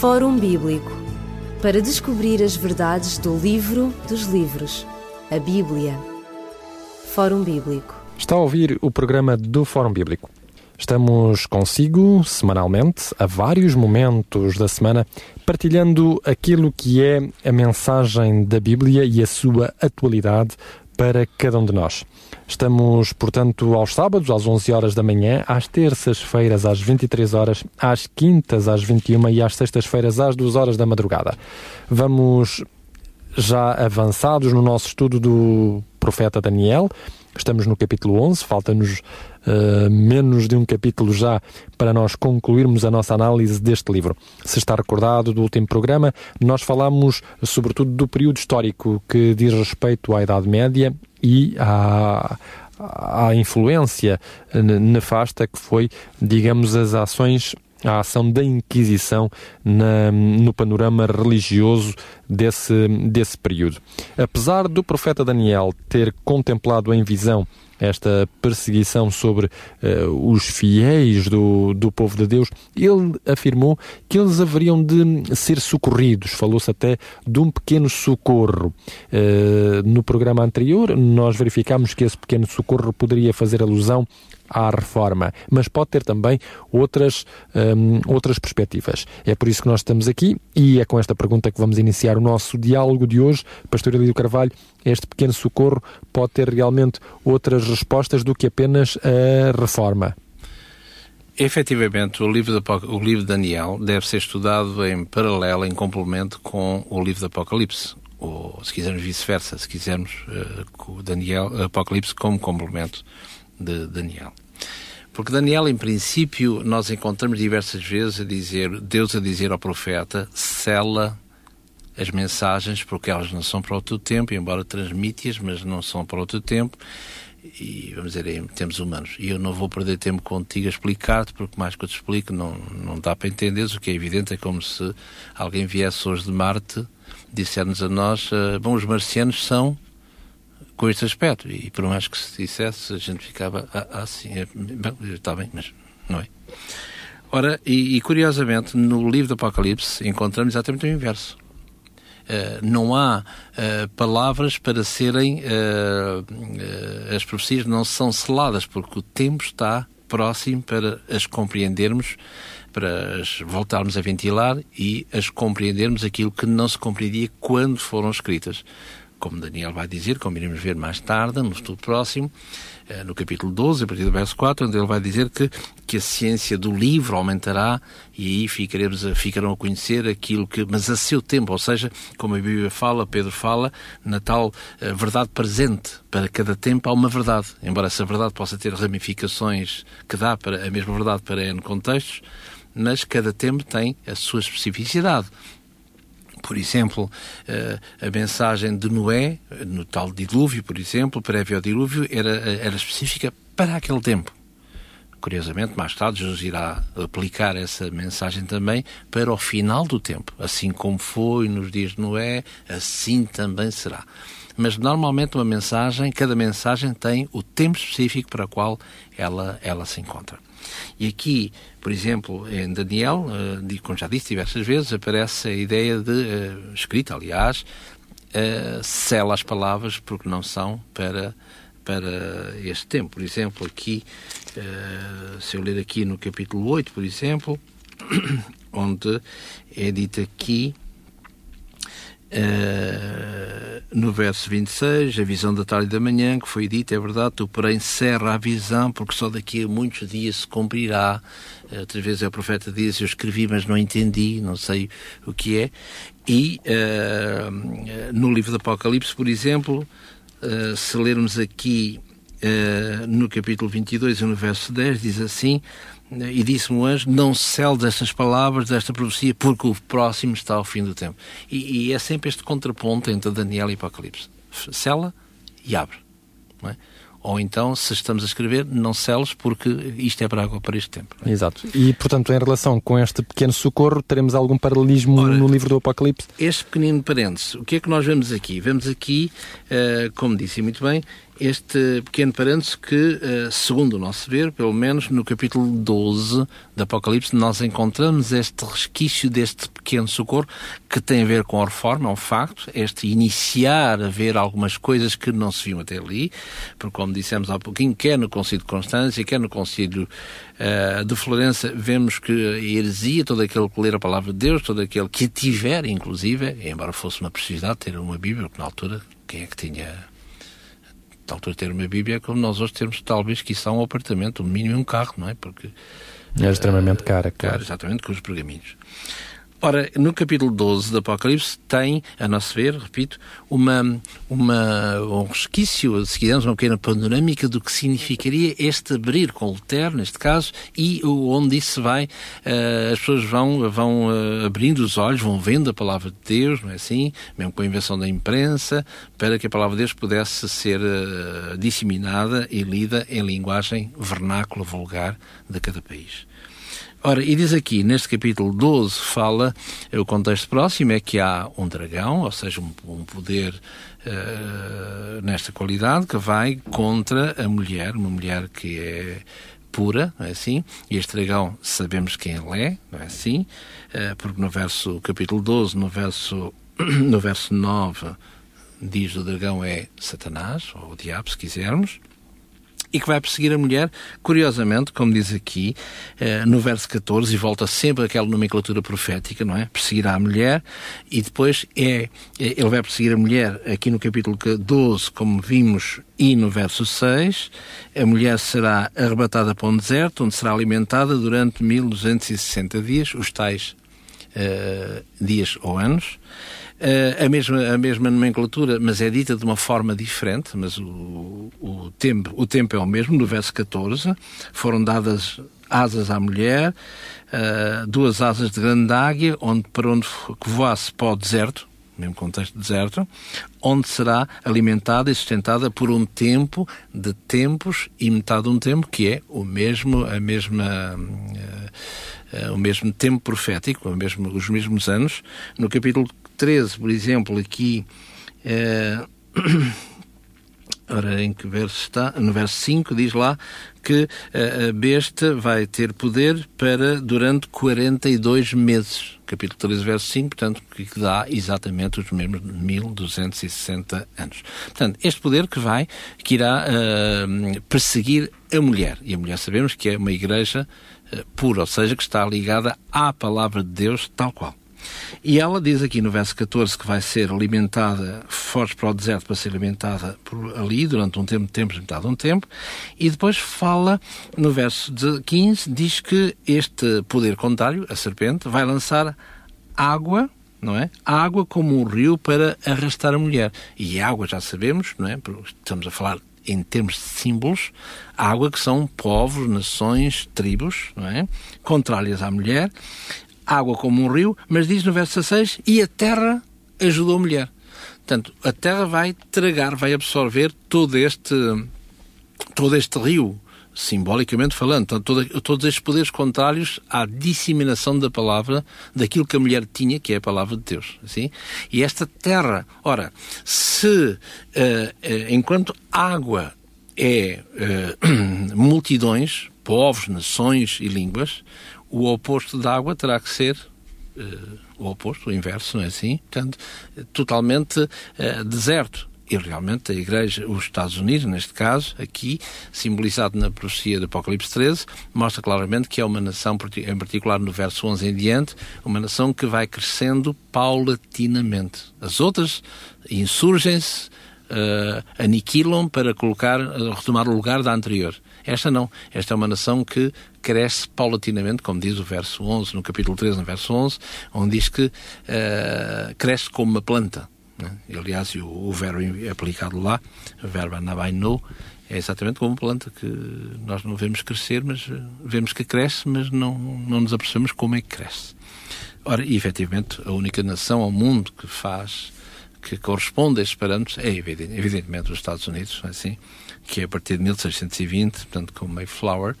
Fórum Bíblico para descobrir as verdades do livro dos livros, a Bíblia. Fórum Bíblico. Está a ouvir o programa do Fórum Bíblico. Estamos consigo semanalmente, a vários momentos da semana, partilhando aquilo que é a mensagem da Bíblia e a sua atualidade para cada um de nós. Estamos, portanto, aos sábados, às 11 horas da manhã, às terças-feiras, às 23 horas, às quintas, às 21 e às sextas-feiras, às 2 horas da madrugada. Vamos já avançados no nosso estudo do profeta Daniel. Estamos no capítulo 11, falta-nos uh, menos de um capítulo já para nós concluirmos a nossa análise deste livro. Se está recordado do último programa, nós falamos sobretudo do período histórico que diz respeito à Idade Média e à, à influência nefasta que foi, digamos, as ações a ação da Inquisição na, no panorama religioso desse, desse período. Apesar do profeta Daniel ter contemplado em visão esta perseguição sobre uh, os fiéis do, do povo de Deus, ele afirmou que eles haveriam de ser socorridos. Falou-se até de um pequeno socorro. Uh, no programa anterior, nós verificámos que esse pequeno socorro poderia fazer alusão à reforma, mas pode ter também outras, um, outras perspectivas. É por isso que nós estamos aqui e é com esta pergunta que vamos iniciar o nosso diálogo de hoje. Pastor Elídio Carvalho, este pequeno socorro pode ter realmente outras respostas do que apenas a reforma? Efetivamente, o livro, de, o livro de Daniel deve ser estudado em paralelo, em complemento com o livro do Apocalipse, ou se quisermos vice-versa, se quisermos uh, Daniel, Apocalipse como complemento de Daniel. Porque Daniel, em princípio, nós encontramos diversas vezes a dizer, Deus a dizer ao profeta, sela as mensagens, porque elas não são para o teu tempo, embora transmite-as, mas não são para o teu tempo, e vamos dizer, em termos humanos. E eu não vou perder tempo contigo a explicar-te, porque mais que eu te explico, não, não dá para entender. O que é evidente é como se alguém viesse hoje de Marte, disser-nos a nós, uh, bom, os marcianos são com este aspecto. E por mais que se dissesse, a gente ficava ah, assim, é, está bem, mas não é. Ora, e, e, curiosamente, no livro do Apocalipse encontramos exatamente o inverso. Uh, não há uh, palavras para serem. Uh, as profecias não são seladas, porque o tempo está próximo para as compreendermos, para as voltarmos a ventilar e as compreendermos aquilo que não se compreendia quando foram escritas como Daniel vai dizer, como iremos ver mais tarde, no estudo próximo, eh, no capítulo 12, a partir do verso 4, onde ele vai dizer que, que a ciência do livro aumentará e aí ficaremos ficarão a conhecer aquilo que, mas a seu tempo, ou seja, como a Bíblia fala, Pedro fala, na tal eh, verdade presente. Para cada tempo há uma verdade, embora essa verdade possa ter ramificações que dá para a mesma verdade para N contextos, mas cada tempo tem a sua especificidade. Por exemplo, eh, a mensagem de Noé, no tal dilúvio, por exemplo, prévio ao dilúvio, era, era específica para aquele tempo. Curiosamente, mais tarde, Jesus irá aplicar essa mensagem também para o final do tempo. Assim como foi nos dias de Noé, assim também será. Mas normalmente uma mensagem, cada mensagem tem o tempo específico para o qual ela, ela se encontra. E aqui, por exemplo, em Daniel, uh, como já disse diversas vezes, aparece a ideia de, uh, escrita aliás, uh, sela as palavras porque não são para, para este tempo. Por exemplo, aqui, se eu ler aqui no capítulo 8, por exemplo, onde é dito aqui Uh, no verso 26, a visão da tarde e da manhã, que foi dita, é verdade, tu porém cerra a visão, porque só daqui a muitos dias se cumprirá. Uh, outras vezes é o profeta diz, eu escrevi, mas não entendi, não sei o que é. E uh, no livro do Apocalipse, por exemplo, se lermos aqui no capítulo 22 e no verso 10, diz assim, e disse-me anjo: Não celes estas palavras, desta profecia, porque o próximo está ao fim do tempo. E, e é sempre este contraponto entre Daniel e Apocalipse: cela e abre. É? Ou então, se estamos a escrever, não celes, porque isto é para água para este tempo. É? Exato. E, portanto, em relação com este pequeno socorro, teremos algum paralelismo Ora, no livro do Apocalipse? Este pequenino parênteses, o que é que nós vemos aqui? Vemos aqui, uh, como disse muito bem, este pequeno parênteses que, eh, segundo o nosso ver, pelo menos no capítulo 12 do Apocalipse, nós encontramos este resquício deste pequeno socorro que tem a ver com a reforma, é um facto, este iniciar a ver algumas coisas que não se viam até ali, porque, como dissemos há pouquinho, quer no Concílio de Constância, quer no Concílio uh, de Florença, vemos que a heresia, todo aquele que ler a palavra de Deus, todo aquele que tiver, inclusive, embora fosse uma precisidade ter uma Bíblia, porque na altura, quem é que tinha na altura ter uma Bíblia é como nós hoje temos talvez que isso é um apartamento, um mínimo um carro, não é? Porque é extremamente uh, cara, claro. exatamente, com os pergaminhos. Ora, no capítulo 12 do Apocalipse tem, a nosso ver, repito, uma, uma, um resquício, se quisermos, uma pequena panorâmica do que significaria este abrir com Lutero, neste caso, e onde isso vai, uh, as pessoas vão, vão uh, abrindo os olhos, vão vendo a palavra de Deus, não é assim? Mesmo com a invenção da imprensa, para que a palavra de Deus pudesse ser uh, disseminada e lida em linguagem vernácula, vulgar de cada país. Ora, e diz aqui, neste capítulo 12, fala, é o contexto próximo é que há um dragão, ou seja, um, um poder uh, nesta qualidade, que vai contra a mulher, uma mulher que é pura, não é assim? E este dragão sabemos quem ele é, não é assim? Uh, porque no verso, capítulo 12, no verso, no verso 9, diz o dragão é Satanás, ou o diabo, se quisermos e que vai perseguir a mulher, curiosamente, como diz aqui, eh, no verso 14, e volta sempre àquela nomenclatura profética, não é? Perseguirá a mulher, e depois é, é ele vai perseguir a mulher aqui no capítulo 12, como vimos, e no verso 6, a mulher será arrebatada para um deserto, onde será alimentada durante 1260 dias, os tais uh, dias ou anos. Uh, a, mesma, a mesma nomenclatura, mas é dita de uma forma diferente, mas o, o, tempo, o tempo é o mesmo, no verso 14, foram dadas asas à mulher, uh, duas asas de grande águia, onde, para onde que voasse para o deserto, mesmo contexto de deserto, onde será alimentada e sustentada por um tempo de tempos e metade de um tempo, que é o mesmo, a mesma... Uh, o mesmo tempo profético, o mesmo, os mesmos anos. No capítulo 13, por exemplo, aqui. Uh, Ora, em que verso está? No verso 5 diz lá que a besta vai ter poder para durante 42 meses. Capítulo 13, verso 5, portanto, que dá exatamente os mesmos 1260 anos. Portanto, este poder que vai, que irá uh, perseguir a mulher. E a mulher sabemos que é uma igreja uh, pura, ou seja, que está ligada à palavra de Deus tal qual. E ela diz aqui no verso 14 que vai ser alimentada, foge para o deserto para ser alimentada por ali durante um tempo, tempo, metade um tempo, e depois fala no verso 15, diz que este poder contrário, a serpente, vai lançar água não é? Água como um rio para arrastar a mulher. E água, já sabemos, não é? Estamos a falar em termos de símbolos, água que são povos, nações, tribos, não é? Contrárias à mulher, água como um rio, mas diz no verso 16, e a terra ajudou a mulher. Portanto, a terra vai tragar, vai absorver todo este, todo este rio, simbolicamente falando, todo, todos estes poderes contrários à disseminação da palavra, daquilo que a mulher tinha, que é a palavra de Deus. Assim? E esta terra, ora, se uh, enquanto água é uh, multidões, povos, nações e línguas, o oposto da água terá que ser uh, o oposto, o inverso, não é assim? Portanto, totalmente uh, deserto. E realmente a Igreja, os Estados Unidos, neste caso, aqui, simbolizado na profecia do Apocalipse 13, mostra claramente que é uma nação, em particular no verso 11 em diante, uma nação que vai crescendo paulatinamente. As outras insurgem-se, uh, aniquilam para colocar, retomar o lugar da anterior. Esta não. Esta é uma nação que cresce paulatinamente, como diz o verso 11, no capítulo 13, no verso 11, onde diz que uh, cresce como uma planta. Né? Aliás, o, o verbo aplicado lá, o verbo anabaino, é exatamente como uma planta que nós não vemos crescer, mas eh, vemos que cresce, mas não, não nos apercebemos como é que cresce. Ora, efetivamente, a única nação ao mundo que faz, que corresponde a estes parâmetros, é evidentemente os Estados Unidos, é assim, que é a partir de 1620, portanto, com Mayflower,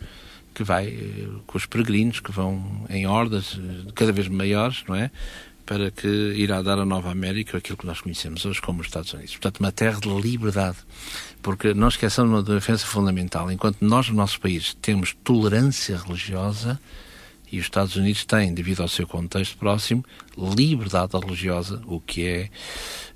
que vai eh, com os peregrinos que vão em hordas eh, cada vez maiores, não é? para que irá dar a Nova América aquilo que nós conhecemos hoje como os Estados Unidos. Portanto, uma terra de liberdade. Porque não esqueçamos uma defesa fundamental. Enquanto nós, no nosso país, temos tolerância religiosa, e os Estados Unidos têm, devido ao seu contexto próximo, liberdade religiosa, o que é,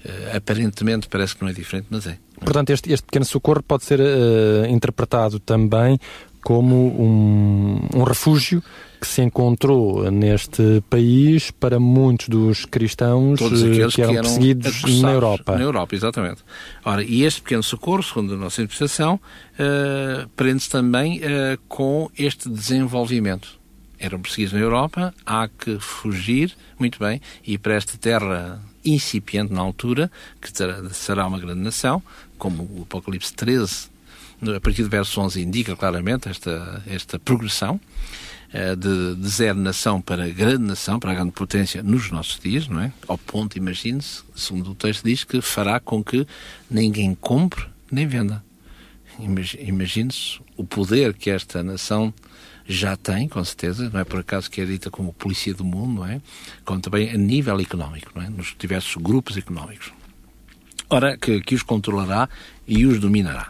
uh, aparentemente, parece que não é diferente, mas é. Portanto, este, este pequeno socorro pode ser uh, interpretado também como um, um refúgio que se encontrou neste país para muitos dos cristãos eh, que eram, que eram perseguidos na Europa. Na Europa, exatamente. Ora, e este pequeno socorro, segundo a nossa interpretação, uh, prende-se também uh, com este desenvolvimento. Eram perseguidos na Europa, há que fugir, muito bem, e para esta terra incipiente na altura, que será uma grande nação, como o Apocalipse 13, a partir do verso 11, indica claramente esta, esta progressão, eh, de, de zero nação para grande nação, para a grande potência nos nossos dias, não é? Ao ponto, imagine-se, segundo o texto diz, que fará com que ninguém compre nem venda. Imagine-se o poder que esta nação já tem, com certeza, não é por acaso que é dita como polícia do mundo, não é? Como também a nível económico, não é? Nos diversos grupos económicos. Ora, que, que os controlará e os dominará.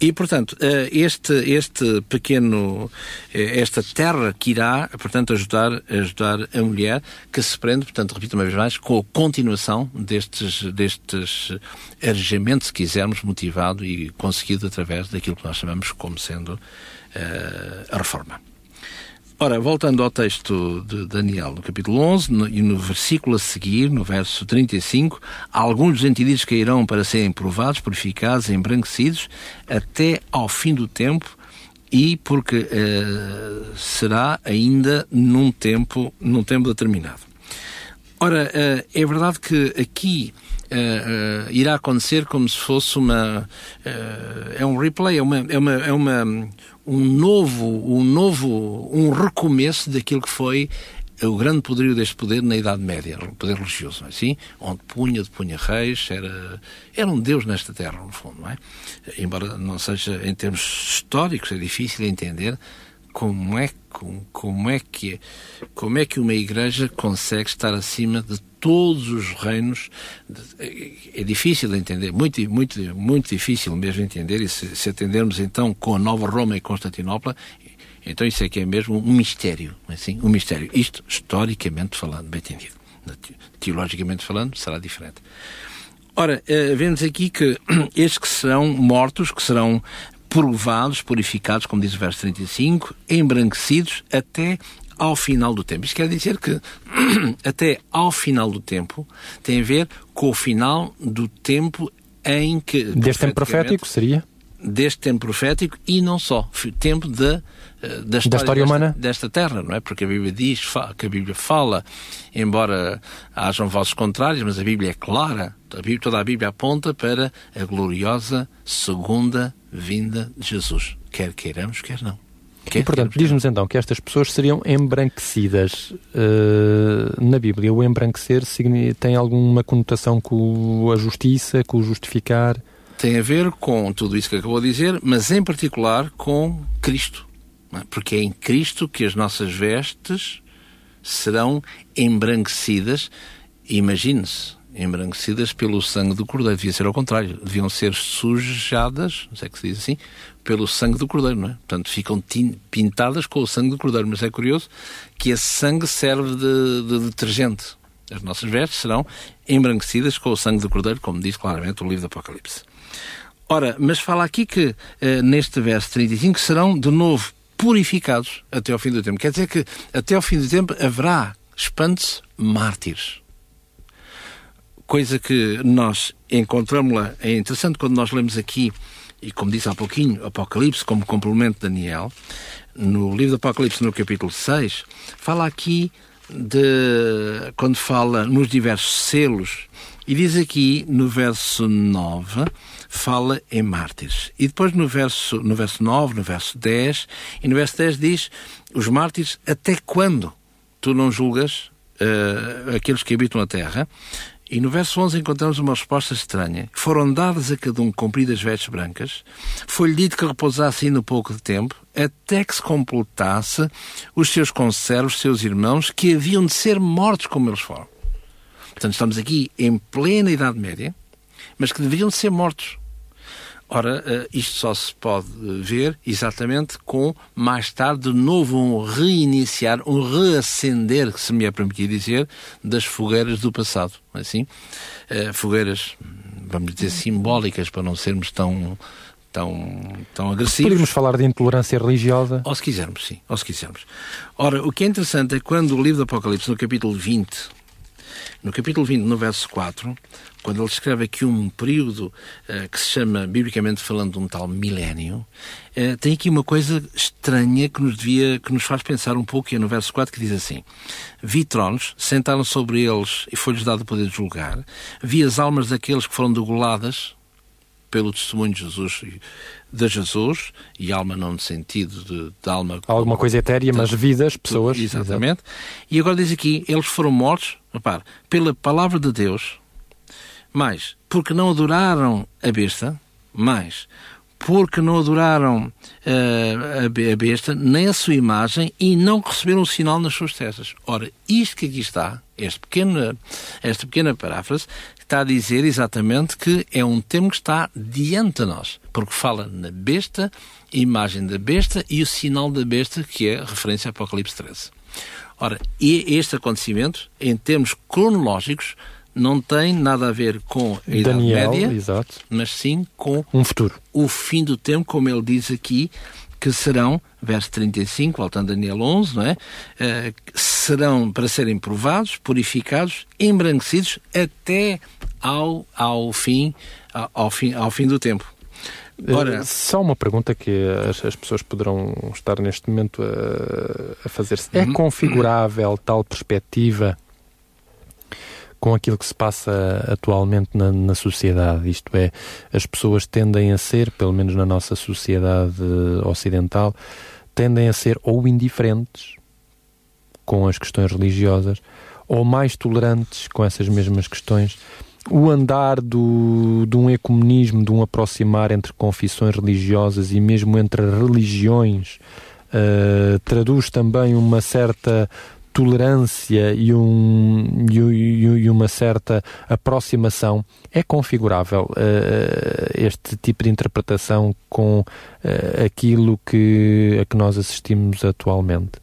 E, portanto, eh, este, este pequeno, eh, esta terra que irá, portanto, ajudar, ajudar a mulher que se prende, portanto, repito uma vez mais, com a continuação destes, destes arejamentos, se quisermos, motivado e conseguido através daquilo que nós chamamos como sendo a reforma. Ora, voltando ao texto de Daniel, no capítulo 11, no, e no versículo a seguir, no verso 35, alguns dos entendidos cairão para serem provados, purificados, embranquecidos, até ao fim do tempo, e porque uh, será ainda num tempo, num tempo determinado. Ora, uh, é verdade que aqui uh, irá acontecer como se fosse uma. é um replay, é uma, é uma, é uma um novo, um novo, um recomeço daquilo que foi o grande poderio deste poder na Idade Média, o poder religioso, não é assim? Onde punha de punha reis, era, era um Deus nesta terra, no fundo, não é? Embora não seja, em termos históricos, é difícil entender como é, como, como é que como é que uma igreja consegue estar acima de todos os reinos? É difícil de entender muito muito muito difícil mesmo de entender e se, se atendermos então com a Nova Roma e Constantinopla então isso é que é mesmo um mistério é assim um mistério. Isto historicamente falando bem entendido. Teologicamente falando será diferente. Ora, uh, vemos aqui que estes que serão mortos, que serão provados, purificados, como diz o verso 35, embranquecidos até ao final do tempo. Isto quer dizer que até ao final do tempo tem a ver com o final do tempo em que. Deste tempo profético seria? Deste tempo profético e não só. Tempo de, eh, da história, da história desta, humana desta terra, não é? Porque a Bíblia diz, que a Bíblia fala, embora hajam vozes contrárias, mas a Bíblia é clara. A Bíblia, toda a Bíblia aponta para a gloriosa segunda vinda de Jesus, quer queiramos, quer não. Quer e, portanto, diz-nos então que estas pessoas seriam embranquecidas. Uh, na Bíblia, o embranquecer tem alguma conotação com a justiça, com o justificar? Tem a ver com tudo isso que acabou de dizer, mas em particular com Cristo. É? Porque é em Cristo que as nossas vestes serão embranquecidas. Imagine-se, embranquecidas pelo sangue do cordeiro. Devia ser ao contrário. Deviam ser sujadas, não sei que se diz assim, pelo sangue do cordeiro, não é? Portanto, ficam pintadas com o sangue do cordeiro. Mas é curioso que esse sangue serve de, de detergente. As nossas vestes serão embranquecidas com o sangue do cordeiro, como diz claramente o livro do Apocalipse. Ora, mas fala aqui que eh, neste verso 35 serão de novo purificados até ao fim do tempo. Quer dizer que até ao fim do tempo haverá, espante-se, mártires coisa que nós encontramos lá, é interessante quando nós lemos aqui, e como disse há pouquinho, Apocalipse como complemento de Daniel, no livro do Apocalipse, no capítulo 6, fala aqui de. quando fala nos diversos selos, e diz aqui no verso 9, fala em mártires. E depois no verso, no verso 9, no verso 10, e no verso 10 diz: os mártires, até quando tu não julgas uh, aqueles que habitam a terra? E no verso 11 encontramos uma resposta estranha. Foram dadas a cada um compridas vestes brancas, foi-lhe dito que repousasse ainda pouco de tempo, até que se completasse os seus conservos, seus irmãos, que haviam de ser mortos como eles foram. Portanto, estamos aqui em plena Idade Média, mas que deveriam ser mortos. Ora, eh, isto só se pode ver exatamente com, mais tarde, de novo um reiniciar, um reacender, se me é permitido dizer, das fogueiras do passado. É assim? Eh, fogueiras, vamos dizer, simbólicas, para não sermos tão tão, tão agressivos. Podemos falar de intolerância religiosa? Ou se quisermos, sim, ou se quisermos. Ora, o que é interessante é quando o livro do Apocalipse, no capítulo 20, no capítulo 20, no verso 4, quando ele escreve aqui um período uh, que se chama, biblicamente falando, um tal milénio, uh, tem aqui uma coisa estranha que nos devia, que nos faz pensar um pouco, e é no verso 4 que diz assim: Vi tronos, sentaram sobre eles e foi-lhes dado o poder de julgar, vi as almas daqueles que foram degoladas pelo testemunho de Jesus, de Jesus, e alma não no sentido de, de alma... Alguma coisa etérea, mas vidas, pessoas. Exatamente. Exato. E agora diz aqui, eles foram mortos, repare, pela palavra de Deus mais, porque não adoraram a besta, mais, porque não adoraram uh, a besta, nem a sua imagem, e não receberam o sinal nas suas testas. Ora, isto que aqui está, este pequeno, esta pequena paráfrase, está a dizer exatamente que é um termo que está diante de nós, porque fala na besta, imagem da besta e o sinal da besta, que é referência a Apocalipse 13. Ora, e este acontecimento, em termos cronológicos, não tem nada a ver com a Idade Daniel, Média, exato. mas sim com um futuro. o fim do tempo, como ele diz aqui, que serão, verso 35, voltando a Daniel 11, não é? Uh, serão para serem provados, purificados, embranquecidos até ao, ao, fim, ao, ao fim, ao fim do tempo. Ora, Só uma pergunta que as, as, pessoas poderão estar neste momento a, a fazer-se. É uhum. configurável tal perspectiva com aquilo que se passa atualmente na, na, sociedade. Isto é, as pessoas tendem a ser, pelo menos na nossa sociedade ocidental, tendem a ser ou indiferentes com as questões religiosas ou mais tolerantes com essas mesmas questões. O andar do, de um ecumenismo, de um aproximar entre confissões religiosas e mesmo entre religiões, uh, traduz também uma certa tolerância e, um, e, e, uma certa aproximação, é configurável uh, este tipo de interpretação com uh, aquilo que, a que nós assistimos atualmente?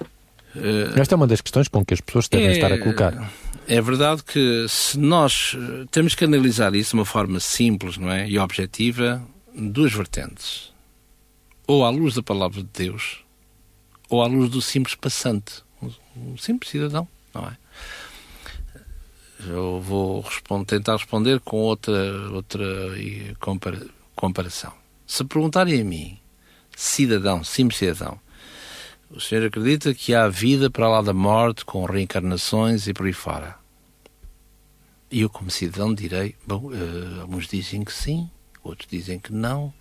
Uh, Esta é uma das questões com que as pessoas devem é, estar a colocar. É verdade que se nós temos que analisar isso de uma forma simples não é? e objetiva, duas vertentes. Ou à luz da palavra de Deus, ou à luz do simples passante, um simples cidadão, não é? Eu vou responder, tentar responder com outra, outra compara, comparação. Se perguntarem a mim, cidadão, simples cidadão, o senhor acredita que há vida para lá da morte, com reencarnações e por aí fora? E eu, como cidadão, direi: bom, uh, alguns dizem que sim, outros dizem que não.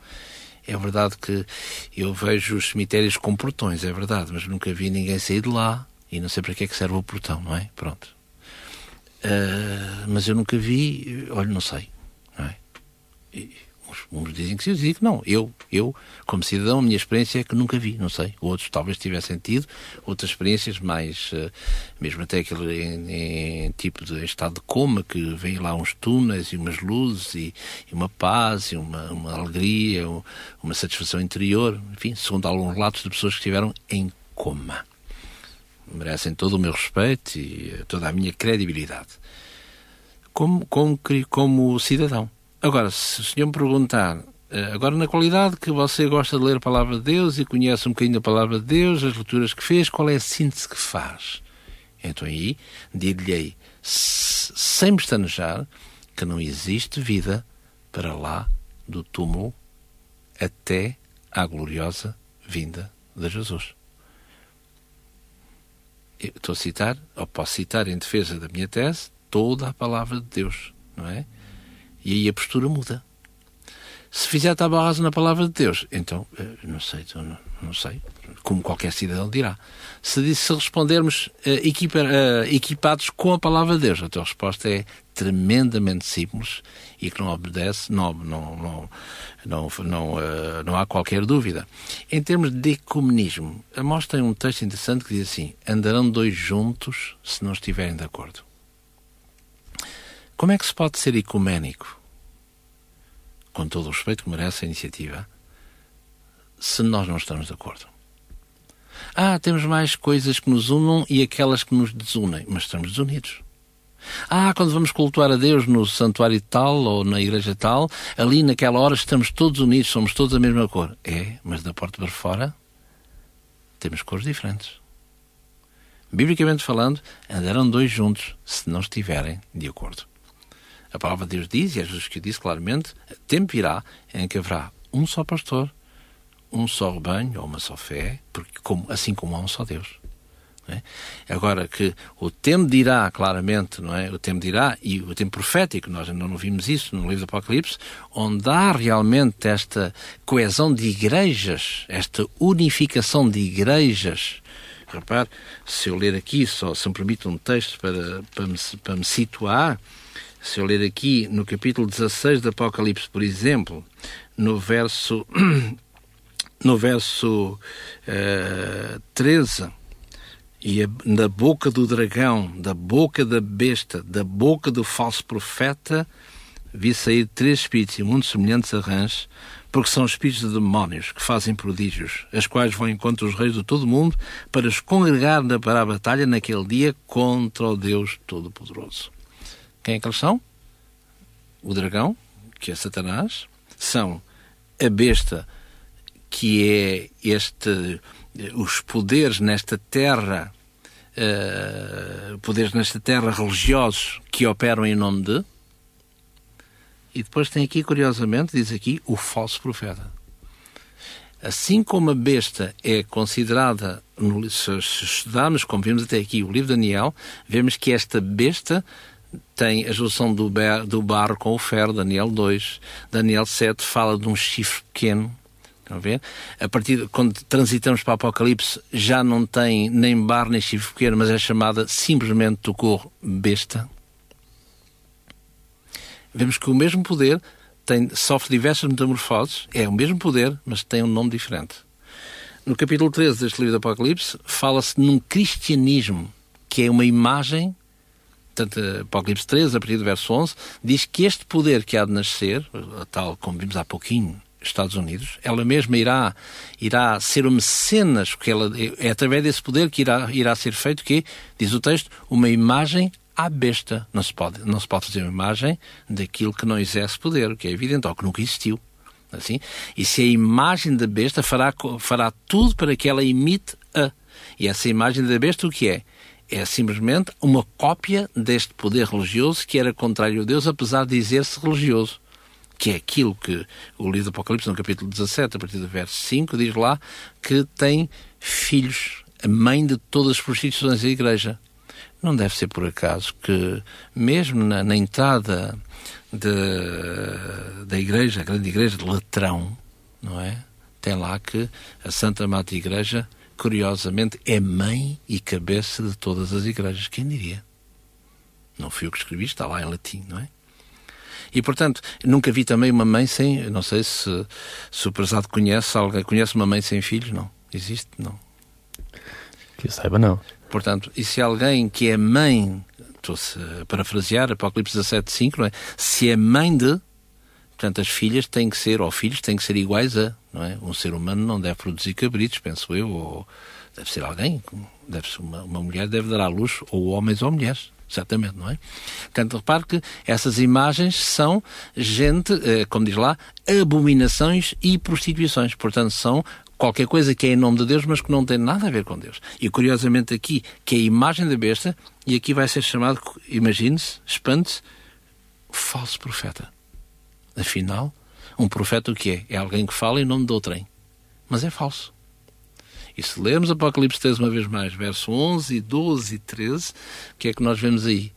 É verdade que eu vejo os cemitérios com portões, é verdade, mas nunca vi ninguém sair de lá e não sei para que é que serve o portão, não é? Pronto. Uh, mas eu nunca vi, olha, não sei, não é? E, uns, dizem que sim, outros dizem que não. Eu, eu, como cidadão, a minha experiência é que nunca vi, não sei. Outros talvez tivessem tido outras experiências mais, uh, mesmo até aquele em, em, tipo de estado de coma, que vem lá uns túneis e umas luzes e, e uma paz e uma, uma alegria, uma satisfação interior, enfim, segundo alguns relatos de pessoas que estiveram em coma. Merecem todo o meu respeito e eh, toda a minha credibilidade. Como, como, como cidadão. Agora, se o senhor me perguntar, eh, agora na qualidade que você gosta de ler a palavra de Deus e conhece um bocadinho da palavra de Deus, as leituras que fez, qual é a síntese que faz? Então aí, dir-lhe-ei, sem pestanejar, que não existe vida para lá do túmulo até à gloriosa vinda de Jesus. Eu estou a citar, ou posso citar em defesa da minha tese, toda a palavra de Deus, não é? E aí a postura muda. Se fizer tábua rasa na palavra de Deus, então, eh, não sei, não, não sei, como qualquer cidadão dirá. Se, se respondermos uh, equipa, uh, equipados com a palavra de Deus, a tua resposta é tremendamente simples e que não obedece, não, não, não, não, não, uh, não há qualquer dúvida. Em termos de ecumenismo, a mostra tem um texto interessante que diz assim: andarão dois juntos se não estiverem de acordo. Como é que se pode ser ecuménico? Com todo o respeito que merece a iniciativa, se nós não estamos de acordo. Ah, temos mais coisas que nos unam e aquelas que nos desunem, mas estamos desunidos. Ah, quando vamos cultuar a Deus no santuário tal ou na igreja tal, ali naquela hora estamos todos unidos, somos todos a mesma cor. É, mas da porta para fora temos cores diferentes. Biblicamente falando, andarão dois juntos se não estiverem de acordo. A palavra de Deus diz, e é Jesus que diz claramente, tempo irá em que haverá um só pastor, um só rebanho ou uma só fé, porque como, assim como há um só Deus. É? Agora que o tempo dirá claramente, não é? O tempo dirá, e o tempo profético, nós ainda não vimos isso no livro do Apocalipse, onde há realmente esta coesão de igrejas, esta unificação de igrejas. Repare, se eu ler aqui, só se me permite um texto para, para, me, para me situar, se eu ler aqui no capítulo 16 do Apocalipse, por exemplo, no verso, no verso uh, 13 e da boca do dragão, da boca da besta, da boca do falso profeta, vi sair três espíritos muito semelhantes a rãs, porque são espíritos de demónios que fazem prodígios, as quais vão encontro os reis de todo o mundo para os congregar para a batalha naquele dia contra o Deus Todo-Poderoso. Quem é que eles são? O dragão, que é Satanás, são a besta, que é este os poderes nesta terra, uh, poderes nesta terra religiosos que operam em nome de. E depois tem aqui, curiosamente, diz aqui, o falso profeta. Assim como a besta é considerada, se estudarmos, como vimos até aqui, o livro de Daniel, vemos que esta besta tem a junção do, do barro com o ferro, Daniel 2. Daniel 7 fala de um chifre pequeno, a ver? A partir quando transitamos para o Apocalipse, já não tem nem bar nem chifre pequeno, mas é chamada simplesmente do corro besta. Vemos que o mesmo poder tem, sofre diversas metamorfoses, é o mesmo poder, mas tem um nome diferente. No capítulo 13 deste livro do Apocalipse, fala-se num cristianismo, que é uma imagem, tanto Apocalipse 13, a partir do verso 11, diz que este poder que há de nascer, tal como vimos há pouquinho Estados Unidos, ela mesma irá, irá ser o mecenas, porque ela, é através desse poder que irá, irá ser feito que, diz o texto, uma imagem à besta. Não se, pode, não se pode fazer uma imagem daquilo que não exerce poder, que é evidente, ou que nunca existiu. Assim? E se a imagem da besta fará, fará tudo para que ela imite a. E essa imagem da besta o que é? É simplesmente uma cópia deste poder religioso que era contrário a Deus, apesar de dizer-se religioso que é aquilo que o livro do Apocalipse, no capítulo 17, a partir do verso 5, diz lá que tem filhos, a mãe de todas as prostituições da igreja. Não deve ser por acaso que, mesmo na, na entrada de, da igreja, a grande igreja de Latrão, não é? Tem lá que a Santa Mata Igreja, curiosamente, é mãe e cabeça de todas as igrejas. Quem diria? Não fui eu que escrevi, está lá em latim, não é? E, portanto, nunca vi também uma mãe sem. Não sei se, se o prezado conhece alguém. Conhece uma mãe sem filhos? Não. Existe? Não. Que eu saiba, não. Portanto, e se alguém que é mãe, estou-se a parafrasear, Apocalipse 17.5, não é? Se é mãe de, portanto, as filhas têm que ser, ou filhos têm que ser iguais a, não é? Um ser humano não deve produzir cabritos, penso eu, ou deve ser alguém, deve ser uma, uma mulher deve dar à luz, ou homens ou mulheres. Certamente, não é? Portanto, repare que essas imagens são gente, eh, como diz lá, abominações e prostituições. Portanto, são qualquer coisa que é em nome de Deus, mas que não tem nada a ver com Deus. E curiosamente aqui, que é a imagem da besta, e aqui vai ser chamado, imagine-se, espante-se, falso profeta. Afinal, um profeta o que é? É alguém que fala em nome de outrem. Mas é falso. E se lermos Apocalipse 3 uma vez mais, verso 11, 12 e 13, o que é que nós vemos aí?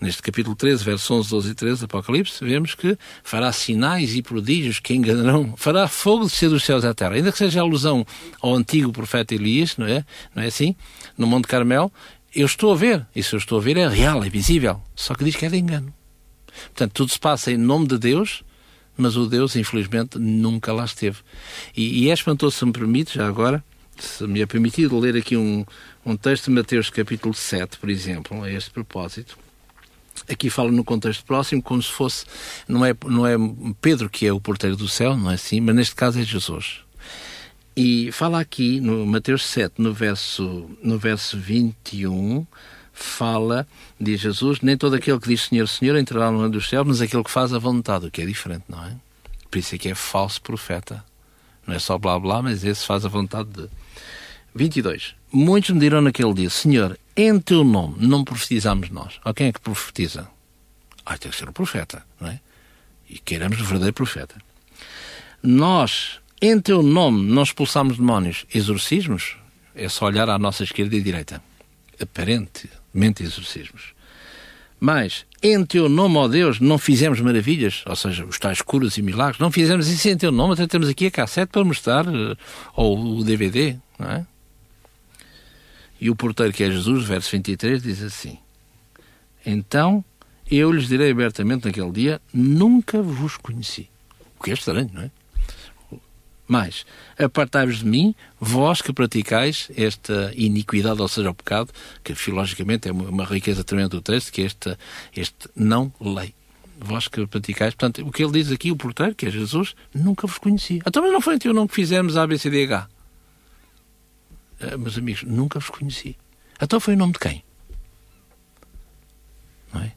neste capítulo 13, versos 11, 12 e 13 do Apocalipse, vemos que fará sinais e prodígios que enganarão, fará fogo descer dos céus à terra. Ainda que seja alusão ao antigo profeta Elias, não é? Não é assim? No Monte Carmel, eu estou a ver, e se eu estou a ver é real, é visível, só que diz que é de engano. Portanto, tudo se passa em nome de Deus, mas o Deus, infelizmente, nunca lá esteve. E, e é espantoso, se me permite, já agora, se me é permitido ler aqui um, um texto de Mateus capítulo 7, por exemplo, a este propósito. Aqui fala no contexto próximo como se fosse, não é, não é Pedro que é o porteiro do céu, não é assim, mas neste caso é Jesus. E fala aqui no Mateus 7, no verso, no verso 21, fala, diz Jesus, nem todo aquele que diz Senhor, Senhor entrará no reino dos céus, mas aquele que faz a vontade, o que é diferente, não é? Por isso é que é falso profeta. Não é só blá blá, mas esse faz a vontade de. 22. Muitos me dirão naquele dia, Senhor, em teu nome não profetizamos nós. Ou quem é que profetiza? Ah, tem que ser o profeta, não é? E queiramos o verdadeiro profeta. Nós, em teu nome, não expulsamos demónios. Exorcismos? É só olhar à nossa esquerda e direita. Aparentemente exorcismos. Mas, em teu nome, ó Deus, não fizemos maravilhas, ou seja, os tais curas e milagres, não fizemos isso em teu nome, até temos aqui a cassete para mostrar, eh, ou o DVD, não é? E o porteiro, que é Jesus, verso 23, diz assim: Então eu lhes direi abertamente naquele dia: Nunca vos conheci. O que é estranho, não é? Mas, apartai-vos de mim, vós que praticais esta iniquidade, ou seja, o pecado, que filologicamente é uma riqueza tremenda do texto, que é este, este não lei. Vós que praticais, portanto, o que ele diz aqui, o porteiro, que é Jesus, nunca vos conheci. Então, mas não foi então não que fizemos a ABCDH. Uh, meus amigos, nunca vos conheci. Então foi o nome de quem? Não é?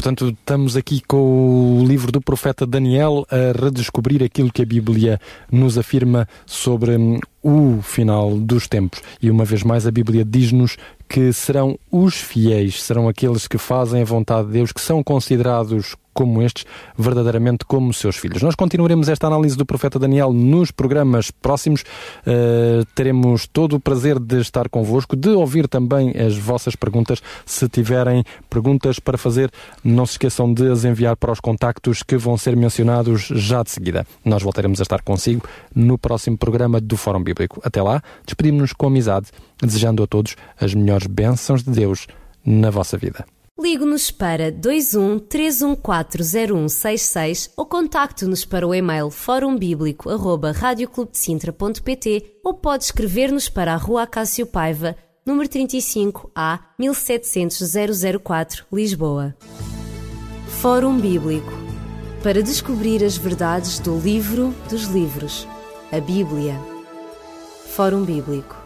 Portanto, estamos aqui com o livro do profeta Daniel a redescobrir aquilo que a Bíblia nos afirma sobre hum, o final dos tempos. E uma vez mais, a Bíblia diz-nos que serão os fiéis, serão aqueles que fazem a vontade de Deus, que são considerados como estes, verdadeiramente como seus filhos. Nós continuaremos esta análise do profeta Daniel nos programas próximos. Uh, teremos todo o prazer de estar convosco, de ouvir também as vossas perguntas. Se tiverem perguntas para fazer, não se esqueçam de as enviar para os contactos que vão ser mencionados já de seguida. Nós voltaremos a estar consigo no próximo programa do Fórum Bíblico. Até lá, despedimos-nos com amizade, desejando a todos as melhores bênçãos de Deus na vossa vida. Ligue-nos para 21 3140166 ou contacte-nos para o e-mail forumbíblico.radioclubdecintra.pt ou pode escrever-nos para a Rua Cássio Paiva, número 35 A 1700 004, Lisboa. Fórum Bíblico para descobrir as verdades do livro dos livros, a Bíblia. Fórum Bíblico